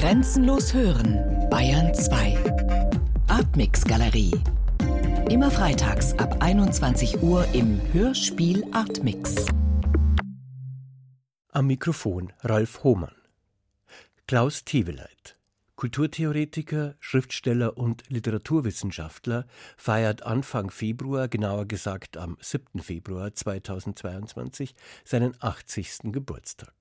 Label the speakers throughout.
Speaker 1: Grenzenlos hören, Bayern 2. Artmix Galerie. Immer freitags ab 21 Uhr im Hörspiel Artmix.
Speaker 2: Am Mikrofon Ralf Hohmann. Klaus Teveleit, Kulturtheoretiker, Schriftsteller und Literaturwissenschaftler, feiert Anfang Februar, genauer gesagt am 7. Februar 2022, seinen 80. Geburtstag.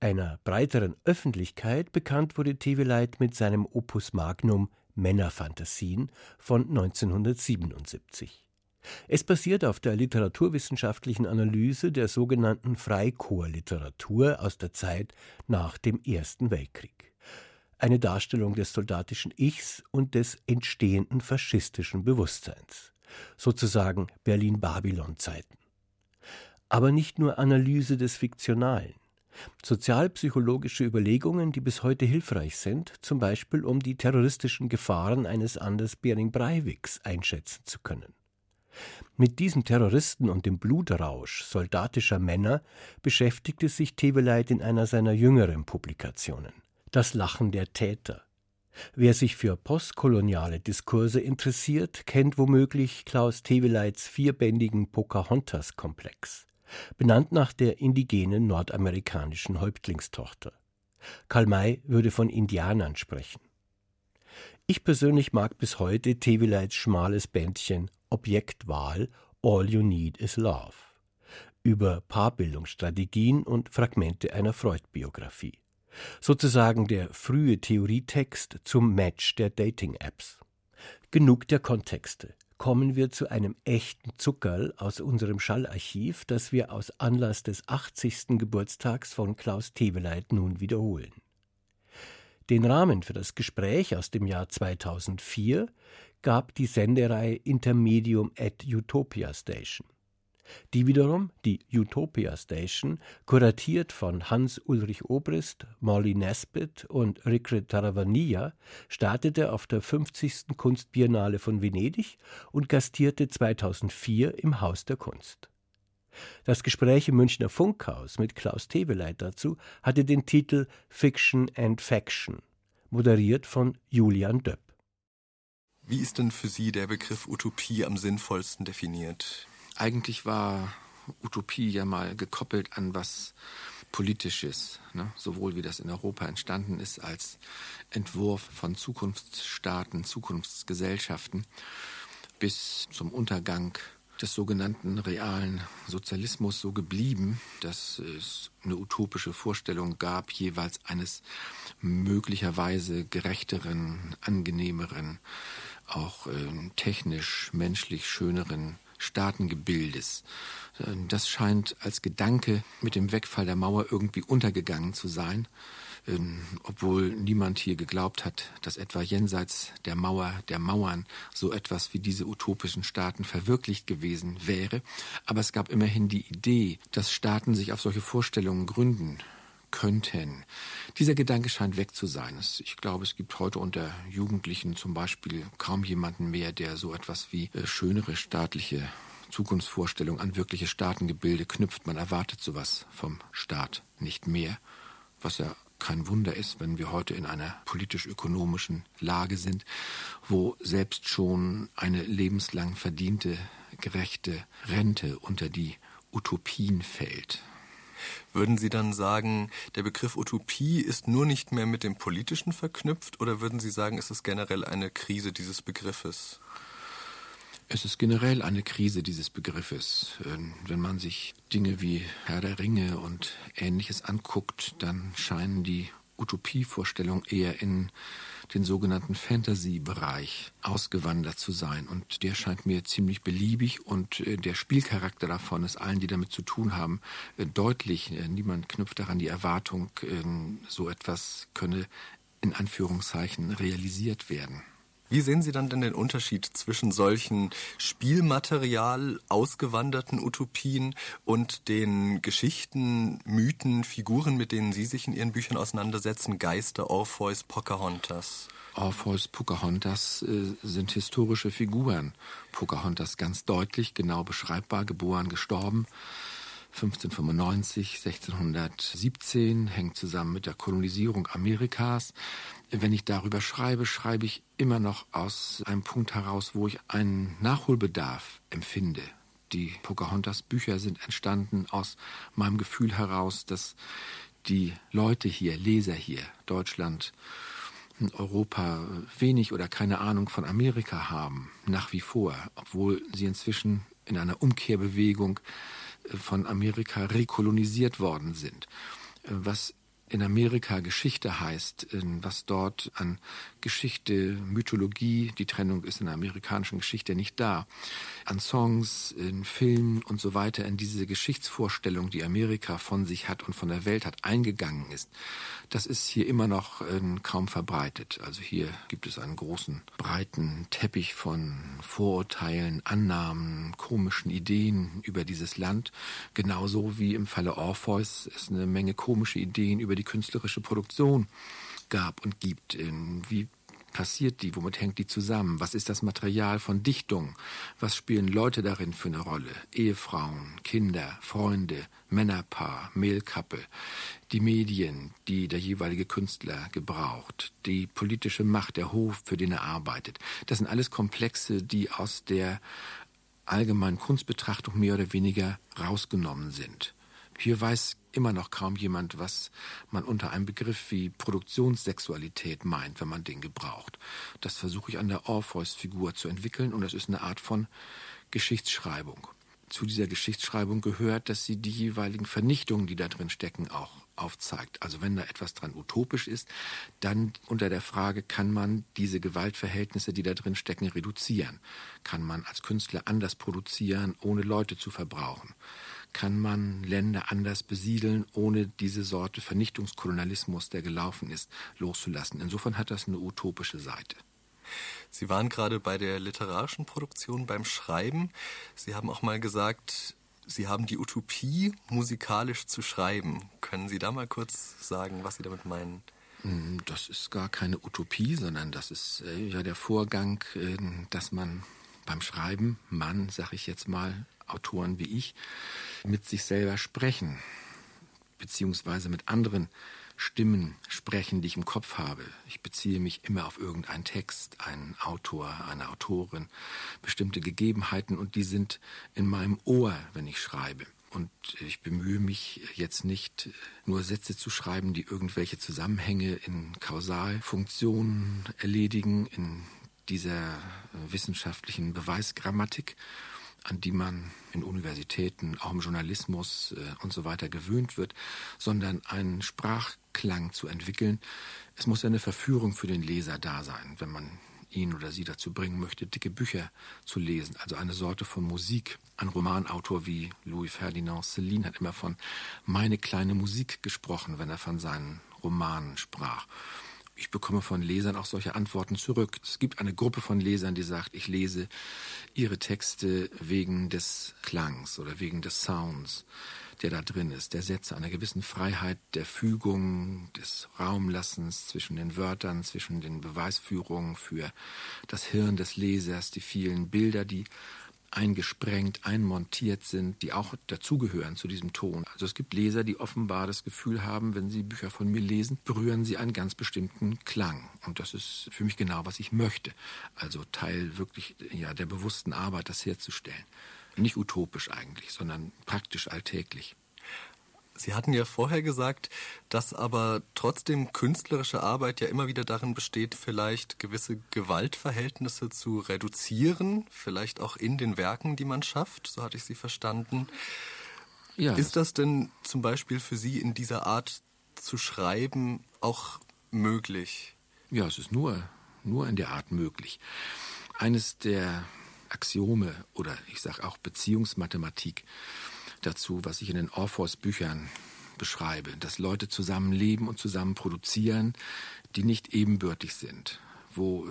Speaker 2: Einer breiteren Öffentlichkeit bekannt wurde Teveleit mit seinem Opus Magnum Männerfantasien von 1977. Es basiert auf der literaturwissenschaftlichen Analyse der sogenannten Freikorpsliteratur aus der Zeit nach dem Ersten Weltkrieg. Eine Darstellung des soldatischen Ichs und des entstehenden faschistischen Bewusstseins. Sozusagen Berlin-Babylon-Zeiten. Aber nicht nur Analyse des Fiktionalen. Sozialpsychologische Überlegungen, die bis heute hilfreich sind, zum Beispiel um die terroristischen Gefahren eines Anders Bering Breiviks einschätzen zu können. Mit diesem Terroristen und dem Blutrausch soldatischer Männer beschäftigte sich Teveleit in einer seiner jüngeren Publikationen. Das Lachen der Täter. Wer sich für postkoloniale Diskurse interessiert, kennt womöglich Klaus Teveleits vierbändigen Pocahontas-Komplex benannt nach der indigenen nordamerikanischen Häuptlingstochter. Karl May würde von Indianern sprechen. Ich persönlich mag bis heute Teveleits schmales Bändchen Objektwahl All You Need Is Love über Paarbildungsstrategien und Fragmente einer Freud-Biografie. Sozusagen der frühe Theorietext zum Match der Dating-Apps. Genug der Kontexte kommen wir zu einem echten Zuckerl aus unserem Schallarchiv, das wir aus Anlass des 80. Geburtstags von Klaus Teveleit nun wiederholen. Den Rahmen für das Gespräch aus dem Jahr 2004 gab die Sendereihe Intermedium at Utopia Station. Die wiederum, die Utopia Station, kuratiert von Hans-Ulrich Obrist, Molly Nesbitt und Rikret Taravania, startete auf der 50. Kunstbiennale von Venedig und gastierte 2004 im Haus der Kunst. Das Gespräch im Münchner Funkhaus mit Klaus Teweleit dazu hatte den Titel Fiction and Faction, moderiert von Julian Döpp.
Speaker 3: Wie ist denn für Sie der Begriff Utopie am sinnvollsten definiert?
Speaker 4: Eigentlich war Utopie ja mal gekoppelt an was Politisches, ne? sowohl wie das in Europa entstanden ist als Entwurf von Zukunftsstaaten, Zukunftsgesellschaften bis zum Untergang des sogenannten realen Sozialismus so geblieben, dass es eine utopische Vorstellung gab, jeweils eines möglicherweise gerechteren, angenehmeren, auch äh, technisch, menschlich schöneren Staatengebildes. Das scheint als Gedanke mit dem Wegfall der Mauer irgendwie untergegangen zu sein, ähm, obwohl niemand hier geglaubt hat, dass etwa jenseits der Mauer, der Mauern so etwas wie diese utopischen Staaten verwirklicht gewesen wäre. Aber es gab immerhin die Idee, dass Staaten sich auf solche Vorstellungen gründen könnten. Dieser Gedanke scheint weg zu sein. Ich glaube, es gibt heute unter Jugendlichen zum Beispiel kaum jemanden mehr, der so etwas wie äh, schönere staatliche Zukunftsvorstellungen an wirkliche Staatengebilde knüpft. Man erwartet sowas vom Staat nicht mehr, was ja kein Wunder ist, wenn wir heute in einer politisch-ökonomischen Lage sind, wo selbst schon eine lebenslang verdiente, gerechte Rente unter die Utopien fällt.
Speaker 3: Würden Sie dann sagen, der Begriff Utopie ist nur nicht mehr mit dem Politischen verknüpft oder würden Sie sagen, es ist generell eine Krise dieses Begriffes?
Speaker 4: Es ist generell eine Krise dieses Begriffes. Ähm, wenn man sich Dinge wie Herr der Ringe und ähnliches anguckt, dann scheinen die Utopievorstellungen eher in den sogenannten Fantasy-Bereich ausgewandert zu sein. Und der scheint mir ziemlich beliebig und äh, der Spielcharakter davon ist allen, die damit zu tun haben, äh, deutlich. Äh, niemand knüpft daran die Erwartung, so etwas könne in Anführungszeichen realisiert werden.
Speaker 3: Wie sehen Sie dann denn den Unterschied zwischen solchen Spielmaterial ausgewanderten Utopien und den Geschichten, Mythen, Figuren, mit denen Sie sich in Ihren Büchern auseinandersetzen, Geister, Orpheus, Pocahontas?
Speaker 4: Orpheus, Pocahontas äh, sind historische Figuren. Pocahontas ganz deutlich, genau beschreibbar, geboren, gestorben. 1595, 1617, hängt zusammen mit der Kolonisierung Amerikas. Wenn ich darüber schreibe, schreibe ich immer noch aus einem Punkt heraus, wo ich einen Nachholbedarf empfinde. Die Pocahontas-Bücher sind entstanden aus meinem Gefühl heraus, dass die Leute hier, Leser hier, Deutschland, Europa wenig oder keine Ahnung von Amerika haben, nach wie vor, obwohl sie inzwischen in einer Umkehrbewegung von Amerika rekolonisiert worden sind. Äh, was in Amerika Geschichte heißt, was dort an Geschichte, Mythologie, die Trennung ist in der amerikanischen Geschichte nicht da, an Songs, in Filmen und so weiter, in diese Geschichtsvorstellung, die Amerika von sich hat und von der Welt hat, eingegangen ist, das ist hier immer noch äh, kaum verbreitet. Also hier gibt es einen großen, breiten Teppich von Vorurteilen, Annahmen, komischen Ideen über dieses Land. Genauso wie im Falle Orpheus es eine Menge komische Ideen über die künstlerische Produktion gab und gibt. Wie passiert die? Womit hängt die zusammen? Was ist das Material von Dichtung? Was spielen Leute darin für eine Rolle? Ehefrauen, Kinder, Freunde, Männerpaar, Mehlkappe, die Medien, die der jeweilige Künstler gebraucht, die politische Macht, der Hof, für den er arbeitet. Das sind alles Komplexe, die aus der allgemeinen Kunstbetrachtung mehr oder weniger rausgenommen sind. Hier weiß immer noch kaum jemand, was man unter einem Begriff wie Produktionssexualität meint, wenn man den gebraucht. Das versuche ich an der Orpheus-Figur zu entwickeln und das ist eine Art von Geschichtsschreibung. Zu dieser Geschichtsschreibung gehört, dass sie die jeweiligen Vernichtungen, die da drin stecken, auch aufzeigt. Also wenn da etwas dran utopisch ist, dann unter der Frage, kann man diese Gewaltverhältnisse, die da drin stecken, reduzieren? Kann man als Künstler anders produzieren, ohne Leute zu verbrauchen? Kann man Länder anders besiedeln, ohne diese Sorte Vernichtungskolonialismus, der gelaufen ist, loszulassen. Insofern hat das eine utopische Seite.
Speaker 3: Sie waren gerade bei der literarischen Produktion, beim Schreiben. Sie haben auch mal gesagt, Sie haben die Utopie, musikalisch zu schreiben. Können Sie da mal kurz sagen, was Sie damit meinen?
Speaker 4: Hm, das ist gar keine Utopie, sondern das ist äh, ja der Vorgang, äh, dass man beim Schreiben, Mann, sag ich jetzt mal, Autoren wie ich, mit sich selber sprechen, beziehungsweise mit anderen Stimmen sprechen, die ich im Kopf habe. Ich beziehe mich immer auf irgendeinen Text, einen Autor, eine Autorin, bestimmte Gegebenheiten und die sind in meinem Ohr, wenn ich schreibe. Und ich bemühe mich jetzt nicht nur Sätze zu schreiben, die irgendwelche Zusammenhänge in Kausalfunktionen erledigen, in dieser wissenschaftlichen Beweisgrammatik an die man in Universitäten, auch im Journalismus äh, und so weiter gewöhnt wird, sondern einen Sprachklang zu entwickeln. Es muss eine Verführung für den Leser da sein, wenn man ihn oder sie dazu bringen möchte, dicke Bücher zu lesen, also eine Sorte von Musik. Ein Romanautor wie Louis Ferdinand Céline hat immer von meine kleine Musik gesprochen, wenn er von seinen Romanen sprach ich bekomme von Lesern auch solche Antworten zurück. Es gibt eine Gruppe von Lesern, die sagt, ich lese ihre Texte wegen des Klangs oder wegen des Sounds, der da drin ist, der Sätze, einer gewissen Freiheit der Fügung, des Raumlassens zwischen den Wörtern, zwischen den Beweisführungen für das Hirn des Lesers, die vielen Bilder, die eingesprengt, einmontiert sind, die auch dazugehören zu diesem Ton. Also es gibt Leser, die offenbar das Gefühl haben, wenn sie Bücher von mir lesen, berühren sie einen ganz bestimmten Klang. Und das ist für mich genau, was ich möchte. Also Teil wirklich ja, der bewussten Arbeit, das herzustellen. Nicht utopisch eigentlich, sondern praktisch alltäglich.
Speaker 3: Sie hatten ja vorher gesagt, dass aber trotzdem künstlerische Arbeit ja immer wieder darin besteht, vielleicht gewisse Gewaltverhältnisse zu reduzieren, vielleicht auch in den Werken, die man schafft, so hatte ich Sie verstanden. Ja. Ist das denn zum Beispiel für Sie in dieser Art zu schreiben auch möglich?
Speaker 4: Ja, es ist nur, nur in der Art möglich. Eines der Axiome oder ich sage auch Beziehungsmathematik dazu, was ich in den Orpheus-Büchern beschreibe, dass Leute zusammen leben und zusammen produzieren, die nicht ebenbürtig sind, wo äh,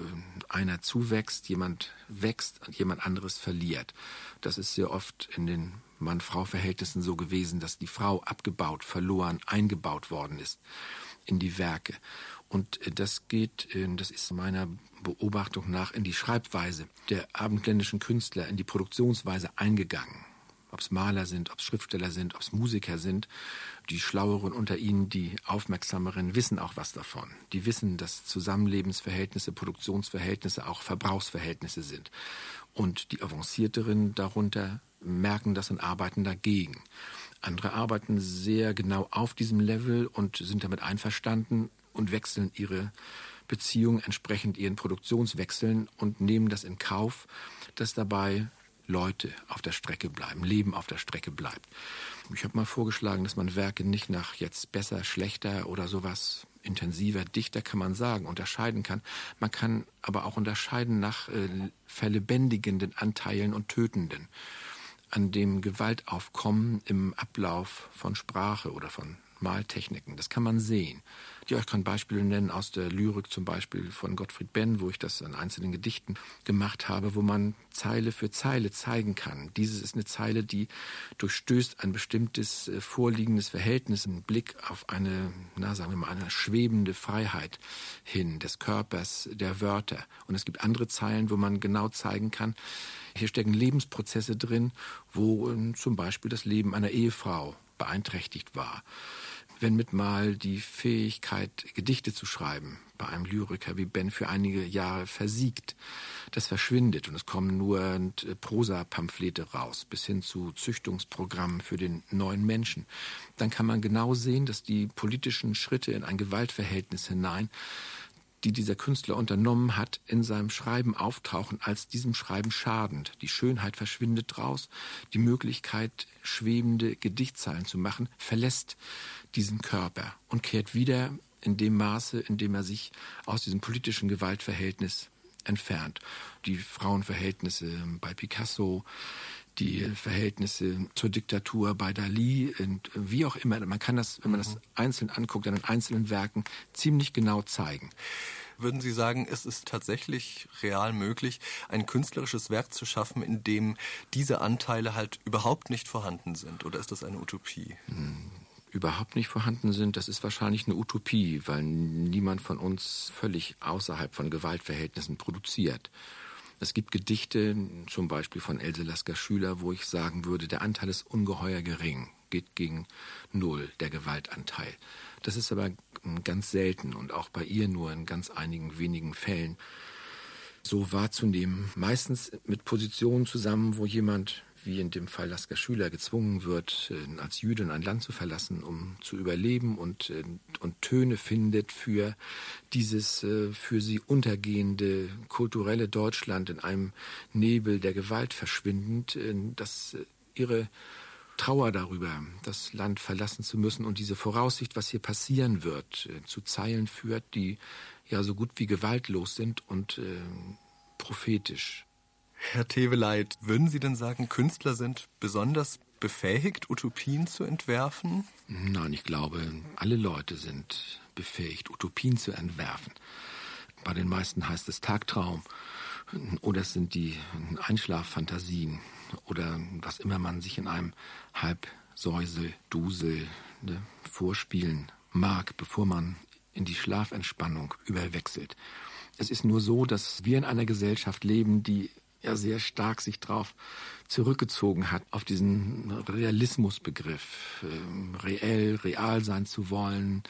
Speaker 4: einer zuwächst, jemand wächst und jemand anderes verliert. Das ist sehr oft in den Mann-Frau-Verhältnissen so gewesen, dass die Frau abgebaut, verloren, eingebaut worden ist in die Werke. Und äh, das geht, äh, das ist meiner Beobachtung nach in die Schreibweise der abendländischen Künstler, in die Produktionsweise eingegangen. Ob es Maler sind, ob es Schriftsteller sind, ob es Musiker sind. Die Schlaueren unter ihnen, die Aufmerksameren, wissen auch was davon. Die wissen, dass Zusammenlebensverhältnisse, Produktionsverhältnisse auch Verbrauchsverhältnisse sind. Und die Avancierteren darunter merken das und arbeiten dagegen. Andere arbeiten sehr genau auf diesem Level und sind damit einverstanden und wechseln ihre Beziehung entsprechend ihren Produktionswechseln und nehmen das in Kauf, dass dabei Leute auf der Strecke bleiben, Leben auf der Strecke bleibt. Ich habe mal vorgeschlagen, dass man Werke nicht nach jetzt besser, schlechter oder sowas intensiver, dichter kann man sagen, unterscheiden kann. Man kann aber auch unterscheiden nach äh, verlebendigenden Anteilen und tötenden an dem Gewaltaufkommen im Ablauf von Sprache oder von Maltechniken. Das kann man sehen. Ja, ich kann Beispiele nennen aus der Lyrik, zum Beispiel von Gottfried Benn, wo ich das in einzelnen Gedichten gemacht habe, wo man Zeile für Zeile zeigen kann. Dieses ist eine Zeile, die durchstößt ein bestimmtes äh, vorliegendes Verhältnis, einen Blick auf eine, na, sagen wir mal, eine schwebende Freiheit hin des Körpers, der Wörter. Und es gibt andere Zeilen, wo man genau zeigen kann, hier stecken Lebensprozesse drin, wo äh, zum Beispiel das Leben einer Ehefrau beeinträchtigt war wenn mit mal die Fähigkeit, Gedichte zu schreiben, bei einem Lyriker wie Ben für einige Jahre versiegt. Das verschwindet und es kommen nur äh, Prosa-Pamphlete raus, bis hin zu Züchtungsprogrammen für den neuen Menschen. Dann kann man genau sehen, dass die politischen Schritte in ein Gewaltverhältnis hinein die dieser Künstler unternommen hat, in seinem Schreiben auftauchen, als diesem Schreiben schadend. Die Schönheit verschwindet draus, die Möglichkeit, schwebende Gedichtzeilen zu machen, verlässt diesen Körper und kehrt wieder in dem Maße, in dem er sich aus diesem politischen Gewaltverhältnis entfernt. Die Frauenverhältnisse bei Picasso, die Verhältnisse zur Diktatur bei Dali und wie auch immer. Man kann das, wenn man das mhm. einzeln anguckt, an den einzelnen Werken ziemlich genau zeigen.
Speaker 3: Würden Sie sagen, es ist tatsächlich real möglich, ein künstlerisches Werk zu schaffen, in dem diese Anteile halt überhaupt nicht vorhanden sind? Oder ist das eine Utopie? Hm
Speaker 4: überhaupt nicht vorhanden sind, das ist wahrscheinlich eine Utopie, weil niemand von uns völlig außerhalb von Gewaltverhältnissen produziert. Es gibt Gedichte, zum Beispiel von Else Lasker Schüler, wo ich sagen würde, der Anteil ist ungeheuer gering, geht gegen Null, der Gewaltanteil. Das ist aber ganz selten und auch bei ihr nur in ganz einigen wenigen Fällen so wahrzunehmen. Meistens mit Positionen zusammen, wo jemand wie in dem Fall Lasker Schüler gezwungen wird, äh, als Jüdin ein Land zu verlassen, um zu überleben und, äh, und Töne findet für dieses äh, für sie untergehende kulturelle Deutschland in einem Nebel der Gewalt verschwindend, dass ihre Trauer darüber, das Land verlassen zu müssen und diese Voraussicht, was hier passieren wird, zu Zeilen führt, die ja so gut wie gewaltlos sind und äh, prophetisch.
Speaker 3: Herr Teveleit, würden Sie denn sagen, Künstler sind besonders befähigt, Utopien zu entwerfen?
Speaker 4: Nein, ich glaube, alle Leute sind befähigt, Utopien zu entwerfen. Bei den meisten heißt es Tagtraum oder es sind die Einschlaffantasien oder was immer man sich in einem Halbsäusel, Dusel ne, vorspielen mag, bevor man in die Schlafentspannung überwechselt. Es ist nur so, dass wir in einer Gesellschaft leben, die ja sehr stark sich darauf zurückgezogen hat, auf diesen Realismusbegriff, äh, reell, real sein zu wollen,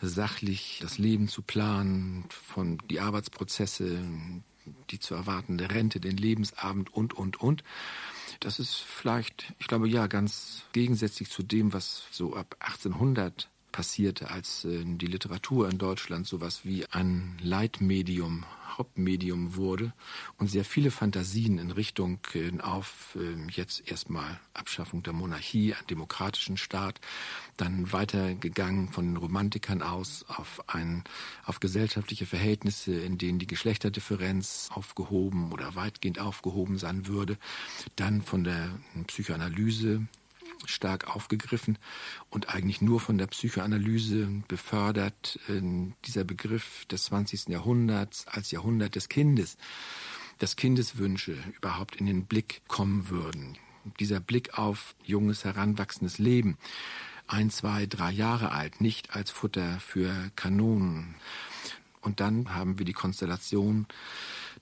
Speaker 4: sachlich das Leben zu planen, von die Arbeitsprozesse, die zu erwartende Rente, den Lebensabend und, und, und. Das ist vielleicht, ich glaube, ja, ganz gegensätzlich zu dem, was so ab 1800 passierte, als äh, die Literatur in Deutschland sowas wie ein Leitmedium Hauptmedium wurde und sehr viele Fantasien in Richtung äh, auf äh, jetzt erstmal Abschaffung der Monarchie, einen demokratischen Staat, dann weitergegangen von den Romantikern aus auf ein, auf gesellschaftliche Verhältnisse, in denen die Geschlechterdifferenz aufgehoben oder weitgehend aufgehoben sein würde, dann von der Psychoanalyse stark aufgegriffen und eigentlich nur von der Psychoanalyse befördert, äh, dieser Begriff des 20. Jahrhunderts als Jahrhundert des Kindes, dass Kindeswünsche überhaupt in den Blick kommen würden. Dieser Blick auf junges, heranwachsendes Leben, ein, zwei, drei Jahre alt, nicht als Futter für Kanonen. Und dann haben wir die Konstellation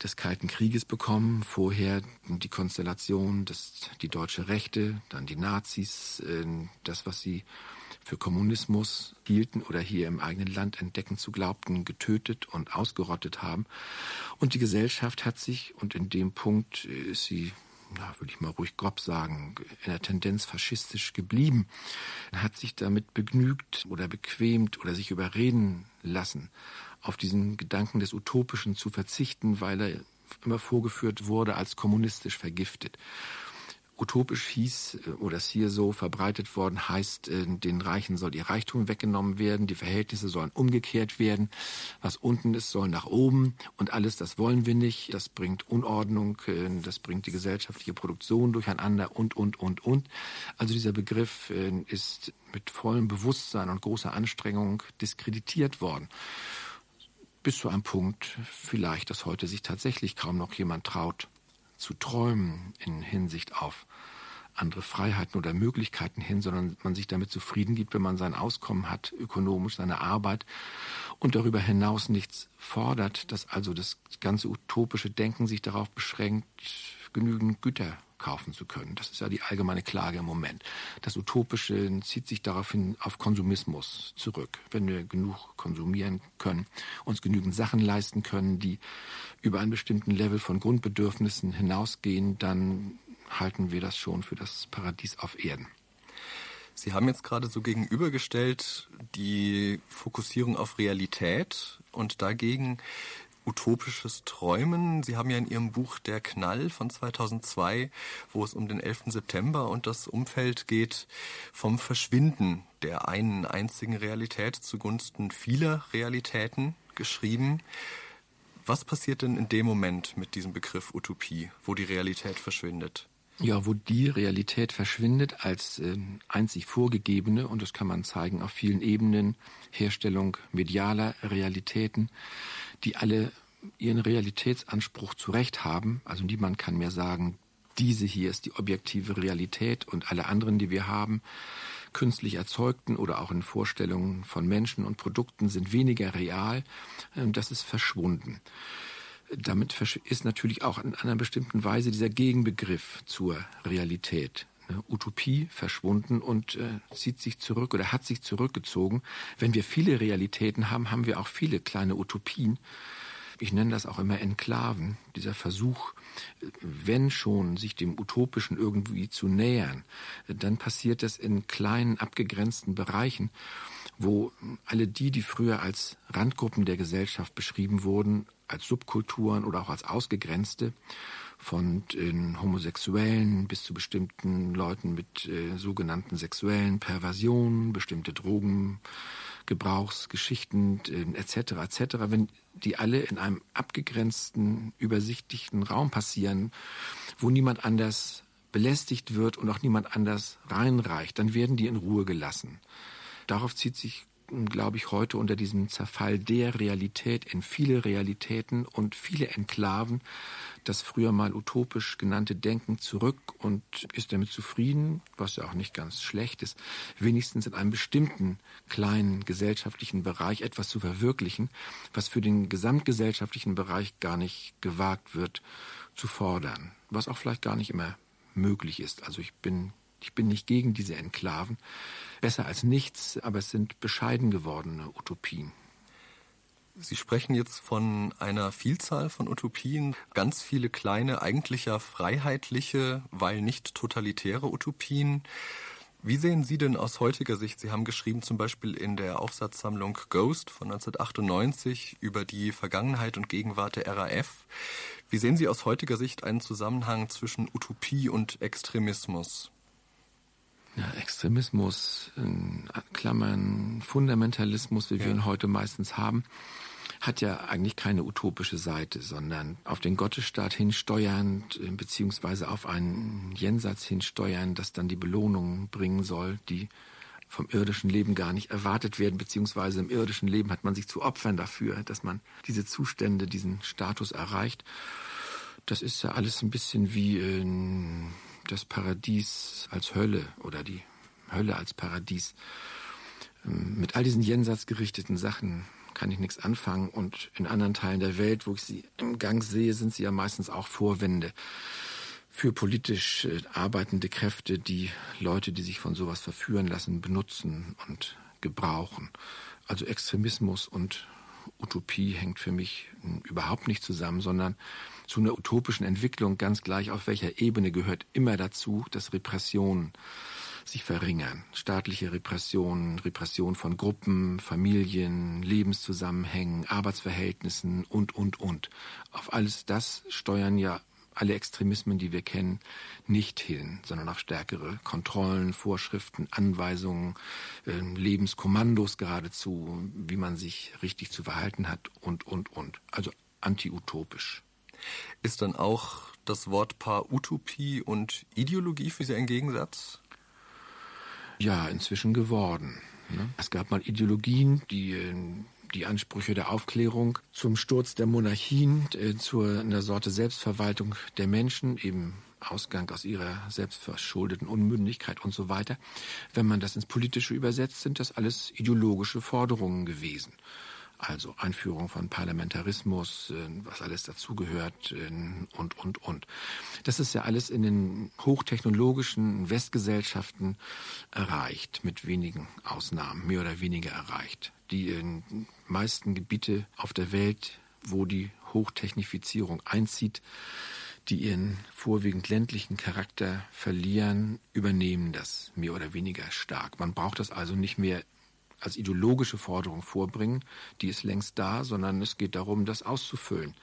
Speaker 4: des Kalten Krieges bekommen. Vorher die Konstellation, des, die deutsche Rechte, dann die Nazis, äh, das, was sie für Kommunismus hielten oder hier im eigenen Land entdecken zu glaubten, getötet und ausgerottet haben. Und die Gesellschaft hat sich, und in dem Punkt ist sie na, würde ich mal ruhig grob sagen, in der Tendenz faschistisch geblieben, hat sich damit begnügt oder bequemt oder sich überreden lassen, auf diesen Gedanken des Utopischen zu verzichten, weil er immer vorgeführt wurde als kommunistisch vergiftet utopisch hieß äh, oder es hier so verbreitet worden heißt, äh, den Reichen soll ihr Reichtum weggenommen werden, die Verhältnisse sollen umgekehrt werden, was unten ist, soll nach oben und alles das wollen wir nicht, das bringt Unordnung, äh, das bringt die gesellschaftliche Produktion durcheinander und, und, und, und. Also dieser Begriff ist mit vollem Bewusstsein und großer Anstrengung diskreditiert worden bis zu einem Punkt vielleicht, dass heute sich tatsächlich kaum noch jemand traut, zu träumen in Hinsicht auf andere Freiheiten oder Möglichkeiten hin, sondern man sich damit zufrieden gibt, wenn man sein Auskommen hat, ökonomisch seine Arbeit und darüber hinaus nichts fordert, dass also das ganze utopische Denken sich darauf beschränkt, genügend Güter kaufen zu können. Das ist ja die allgemeine Klage im Moment. Das Utopische zieht sich daraufhin auf Konsumismus zurück. Wenn wir genug konsumieren können, uns genügend Sachen leisten können, die über einen bestimmten Level von Grundbedürfnissen hinausgehen, dann halten wir das schon für das Paradies auf Erden.
Speaker 3: Sie haben jetzt gerade so gegenübergestellt die Fokussierung auf Realität und dagegen utopisches Träumen. Sie haben ja in Ihrem Buch Der Knall von 2002, wo es um den 11. September und das Umfeld geht, vom Verschwinden der einen einzigen Realität zugunsten vieler Realitäten geschrieben. Was passiert denn in dem Moment mit diesem Begriff Utopie, wo die Realität verschwindet?
Speaker 4: Ja, wo die Realität verschwindet als äh, einzig vorgegebene, und das kann man zeigen auf vielen Ebenen, Herstellung medialer Realitäten, die alle ihren Realitätsanspruch zu Recht haben. Also niemand kann mehr sagen, diese hier ist die objektive Realität und alle anderen, die wir haben, künstlich erzeugten oder auch in Vorstellungen von Menschen und Produkten sind weniger real. Ähm, das ist verschwunden. Damit ist natürlich auch in einer bestimmten Weise dieser Gegenbegriff zur Realität ne, Utopie verschwunden und äh, zieht sich zurück oder hat sich zurückgezogen. Wenn wir viele Realitäten haben, haben wir auch viele kleine Utopien. Ich nenne das auch immer Enklaven, dieser Versuch, wenn schon sich dem Utopischen irgendwie zu nähern, dann passiert das in kleinen, abgegrenzten Bereichen, wo alle die, die früher als Randgruppen der Gesellschaft beschrieben wurden, als Subkulturen oder auch als Ausgegrenzte, von den Homosexuellen bis zu bestimmten Leuten mit äh, sogenannten sexuellen Perversionen, bestimmte Drogengebrauchsgeschichten äh, etc. etc. Wenn die alle in einem abgegrenzten, übersichtlichen Raum passieren, wo niemand anders belästigt wird und auch niemand anders reinreicht, dann werden die in Ruhe gelassen. Darauf zieht sich glaube ich, heute unter diesem Zerfall der Realität in viele Realitäten und viele Enklaven das früher mal utopisch genannte Denken zurück und ist damit zufrieden, was ja auch nicht ganz schlecht ist, wenigstens in einem bestimmten kleinen gesellschaftlichen Bereich etwas zu verwirklichen, was für den gesamtgesellschaftlichen Bereich gar nicht gewagt wird zu fordern, was auch vielleicht gar nicht immer möglich ist. Also ich bin ich bin nicht gegen diese Enklaven. Besser als nichts, aber es sind bescheiden gewordene Utopien.
Speaker 3: Sie sprechen jetzt von einer Vielzahl von Utopien, ganz viele kleine, eigentlich ja freiheitliche, weil nicht totalitäre Utopien. Wie sehen Sie denn aus heutiger Sicht, Sie haben geschrieben zum Beispiel in der Aufsatzsammlung Ghost von 1998 über die Vergangenheit und Gegenwart der RAF, wie sehen Sie aus heutiger Sicht einen Zusammenhang zwischen Utopie und Extremismus?
Speaker 4: Ja, Extremismus, in Klammern, Fundamentalismus, wie ja. wir ihn heute meistens haben, hat ja eigentlich keine utopische Seite, sondern auf den Gottesstaat hinsteuernd, äh, beziehungsweise auf einen Jenseits hinsteuern, das dann die Belohnung bringen soll, die vom irdischen Leben gar nicht erwartet werden, beziehungsweise im irdischen Leben hat man sich zu opfern dafür, dass man diese Zustände, diesen Status erreicht. Das ist ja alles ein bisschen wie in das Paradies als Hölle oder die Hölle als Paradies. Ähm, mit all diesen jenseits gerichteten Sachen kann ich nichts anfangen. Und in anderen Teilen der Welt, wo ich sie im Gang sehe, sind sie ja meistens auch Vorwände für politisch äh, arbeitende Kräfte, die Leute, die sich von sowas verführen lassen, benutzen und gebrauchen. Also Extremismus und Utopie hängt für mich überhaupt nicht zusammen, sondern zu einer utopischen Entwicklung, ganz gleich auf welcher Ebene, gehört immer dazu, dass Repressionen sich verringern. Staatliche Repressionen, Repression von Gruppen, Familien, Lebenszusammenhängen, Arbeitsverhältnissen und, und, und. Auf alles das steuern ja alle Extremismen, die wir kennen, nicht hin, sondern auf stärkere Kontrollen, Vorschriften, Anweisungen, äh, Lebenskommandos geradezu, wie man sich richtig zu verhalten hat und, und, und. Also antiutopisch.
Speaker 3: Ist dann auch das Wort Paar Utopie und Ideologie für Sie ein Gegensatz?
Speaker 4: Ja, inzwischen geworden. Ne? Es gab mal Ideologien, die die Ansprüche der Aufklärung zum Sturz der Monarchien, äh, zu einer Sorte Selbstverwaltung der Menschen, eben Ausgang aus ihrer selbstverschuldeten Unmündigkeit und so weiter. Wenn man das ins Politische übersetzt, sind das alles ideologische Forderungen gewesen. Also Einführung von Parlamentarismus, äh, was alles dazugehört äh, und, und, und. Das ist ja alles in den hochtechnologischen Westgesellschaften erreicht, mit wenigen Ausnahmen, mehr oder weniger erreicht die meisten Gebiete auf der Welt, wo die Hochtechnifizierung einzieht, die ihren vorwiegend ländlichen Charakter verlieren, übernehmen das mehr oder weniger stark. Man braucht das also nicht mehr als ideologische Forderung vorbringen, die ist längst da, sondern es geht darum, das auszufüllen.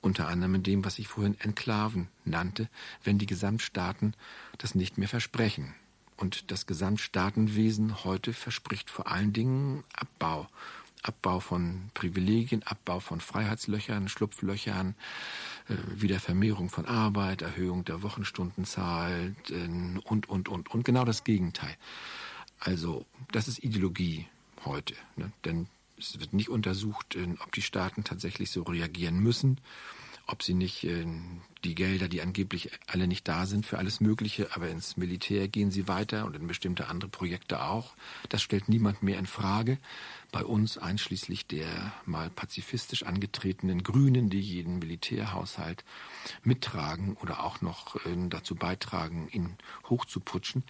Speaker 4: Unter anderem in dem, was ich vorhin Enklaven nannte, wenn die Gesamtstaaten das nicht mehr versprechen. Und das Gesamtstaatenwesen heute verspricht vor allen Dingen Abbau. Abbau von Privilegien, Abbau von Freiheitslöchern, Schlupflöchern, äh, Wiedervermehrung von Arbeit, Erhöhung der Wochenstundenzahl äh, und, und, und. Und genau das Gegenteil. Also, das ist Ideologie heute. Ne? Denn es wird nicht untersucht, ob die Staaten tatsächlich so reagieren müssen, ob sie nicht die Gelder, die angeblich alle nicht da sind für alles Mögliche, aber ins Militär gehen sie weiter und in bestimmte andere Projekte auch. Das stellt niemand mehr in Frage. Bei uns einschließlich der mal pazifistisch angetretenen Grünen, die jeden Militärhaushalt mittragen oder auch noch äh, dazu beitragen, ihn hochzuputschen.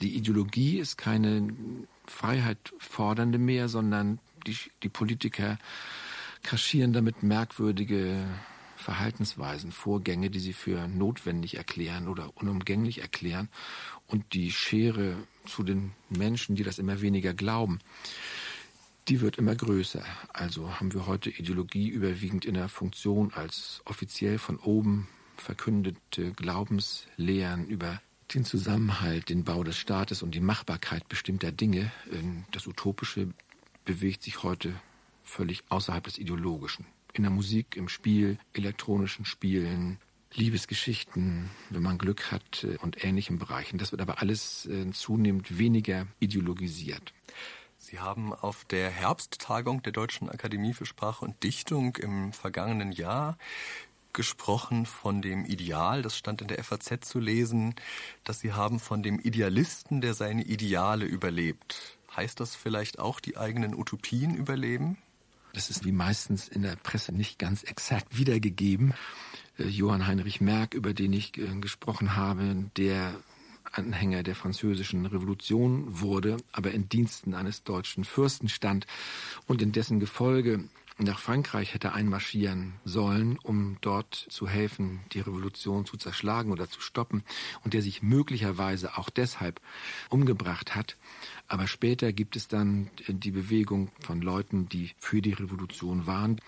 Speaker 4: Die Ideologie ist keine Freiheit fordernde mehr, sondern die, die Politiker kaschieren damit merkwürdige Verhaltensweisen, Vorgänge, die sie für notwendig erklären oder unumgänglich erklären und die Schere zu den Menschen, die das immer weniger glauben, die wird immer größer. Also haben wir heute Ideologie überwiegend in der Funktion als offiziell von oben verkündete Glaubenslehren über den Zusammenhalt, den Bau des Staates und die Machbarkeit bestimmter Dinge. Das Utopische bewegt sich heute völlig außerhalb des Ideologischen in der Musik, im Spiel, elektronischen Spielen, Liebesgeschichten, wenn man Glück hat äh, und ähnlichen Bereichen. Das wird aber alles äh, zunehmend weniger ideologisiert.
Speaker 3: Sie haben auf der Herbsttagung der Deutschen Akademie für Sprache und Dichtung im vergangenen Jahr gesprochen von dem Ideal, das stand in der FAZ zu lesen, dass Sie haben von dem Idealisten, der seine Ideale überlebt. Heißt das vielleicht auch die eigenen Utopien überleben?
Speaker 4: Das ist wie meistens in der Presse nicht ganz exakt wiedergegeben. Äh, Johann Heinrich Merck, über den ich äh, gesprochen habe, der Anhänger der französischen Revolution wurde, aber in Diensten eines deutschen Fürsten stand und in dessen Gefolge nach Frankreich hätte einmarschieren sollen, um dort zu helfen, die Revolution zu zerschlagen oder zu stoppen, und der sich möglicherweise auch deshalb umgebracht hat. Aber später gibt es dann die Bewegung von Leuten, die für die Revolution waren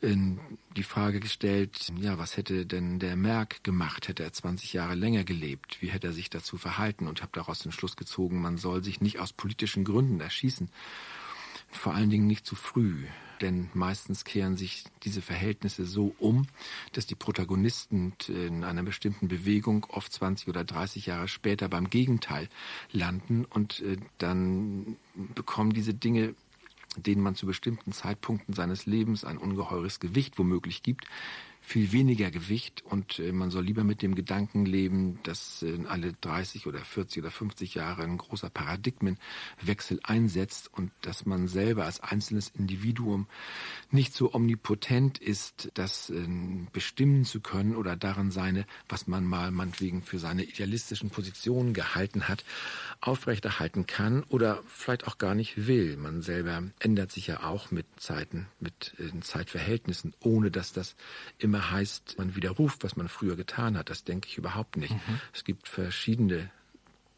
Speaker 4: die Frage gestellt, ja, was hätte denn der Merck gemacht? Hätte er 20 Jahre länger gelebt? Wie hätte er sich dazu verhalten? Und habe daraus den Schluss gezogen, man soll sich nicht aus politischen Gründen erschießen. Vor allen Dingen nicht zu früh denn meistens kehren sich diese Verhältnisse so um, dass die Protagonisten in einer bestimmten Bewegung oft 20 oder 30 Jahre später beim Gegenteil landen und äh, dann bekommen diese Dinge denen man zu bestimmten Zeitpunkten seines Lebens ein ungeheures Gewicht womöglich gibt, viel weniger Gewicht und äh, man soll lieber mit dem Gedanken leben, dass äh, alle 30 oder 40 oder 50 Jahre ein großer Paradigmenwechsel einsetzt und dass man selber als einzelnes Individuum nicht so omnipotent ist, das äh, bestimmen zu können oder darin seine, was man mal meinetwegen für seine idealistischen Positionen gehalten hat, aufrechterhalten kann oder vielleicht auch gar nicht will. Man selber ändert sich ja auch mit Zeiten, mit Zeitverhältnissen, ohne dass das immer immer heißt, man widerruft, was man früher getan hat. Das denke ich überhaupt nicht. Mhm. Es gibt verschiedene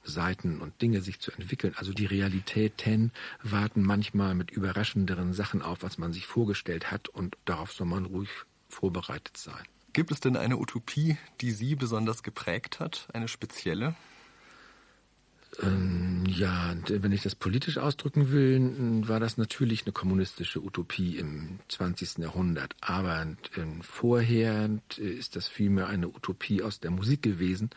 Speaker 4: Seiten und Dinge sich zu entwickeln. Also die Realitäten warten manchmal mit überraschenderen Sachen auf, als man sich vorgestellt hat und darauf soll man ruhig vorbereitet sein.
Speaker 3: Gibt es denn eine Utopie, die Sie besonders geprägt hat, eine spezielle?
Speaker 4: Ähm, ja, wenn ich das politisch ausdrücken will, war das natürlich eine kommunistische Utopie im 20. Jahrhundert. Aber äh, vorher ist das vielmehr eine Utopie aus der Musik gewesen.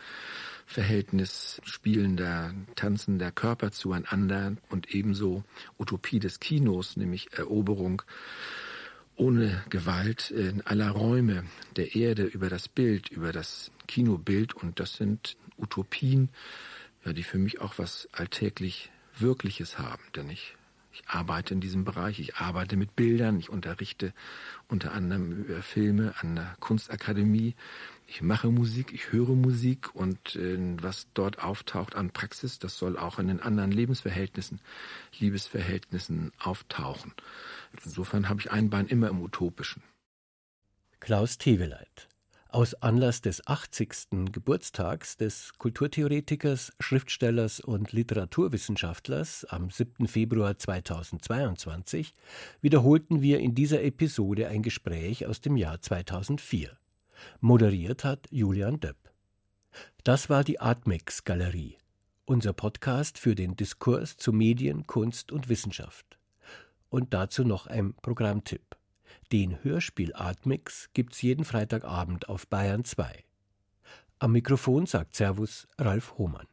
Speaker 4: Verhältnis spielender, tanzender Körper zueinander und ebenso Utopie des Kinos, nämlich Eroberung ohne Gewalt in aller Räume der Erde über das Bild, über das Kinobild. Und das sind Utopien, ja, die für mich auch was alltäglich Wirkliches haben. Denn ich, ich arbeite in diesem Bereich, ich arbeite mit Bildern, ich unterrichte unter anderem über Filme an der Kunstakademie. Ich mache Musik, ich höre Musik und äh, was dort auftaucht an Praxis, das soll auch in den anderen Lebensverhältnissen, Liebesverhältnissen auftauchen. Insofern habe ich ein Bein immer im Utopischen.
Speaker 2: Klaus Teweleit aus Anlass des 80. Geburtstags des Kulturtheoretikers, Schriftstellers und Literaturwissenschaftlers am 7. Februar 2022 wiederholten wir in dieser Episode ein Gespräch aus dem Jahr 2004. Moderiert hat Julian Döpp. Das war die Atmix Galerie, unser Podcast für den Diskurs zu Medien, Kunst und Wissenschaft. Und dazu noch ein Programmtipp. Den Hörspiel Atmix gibt's jeden Freitagabend auf Bayern 2. Am Mikrofon sagt Servus Ralf Hohmann.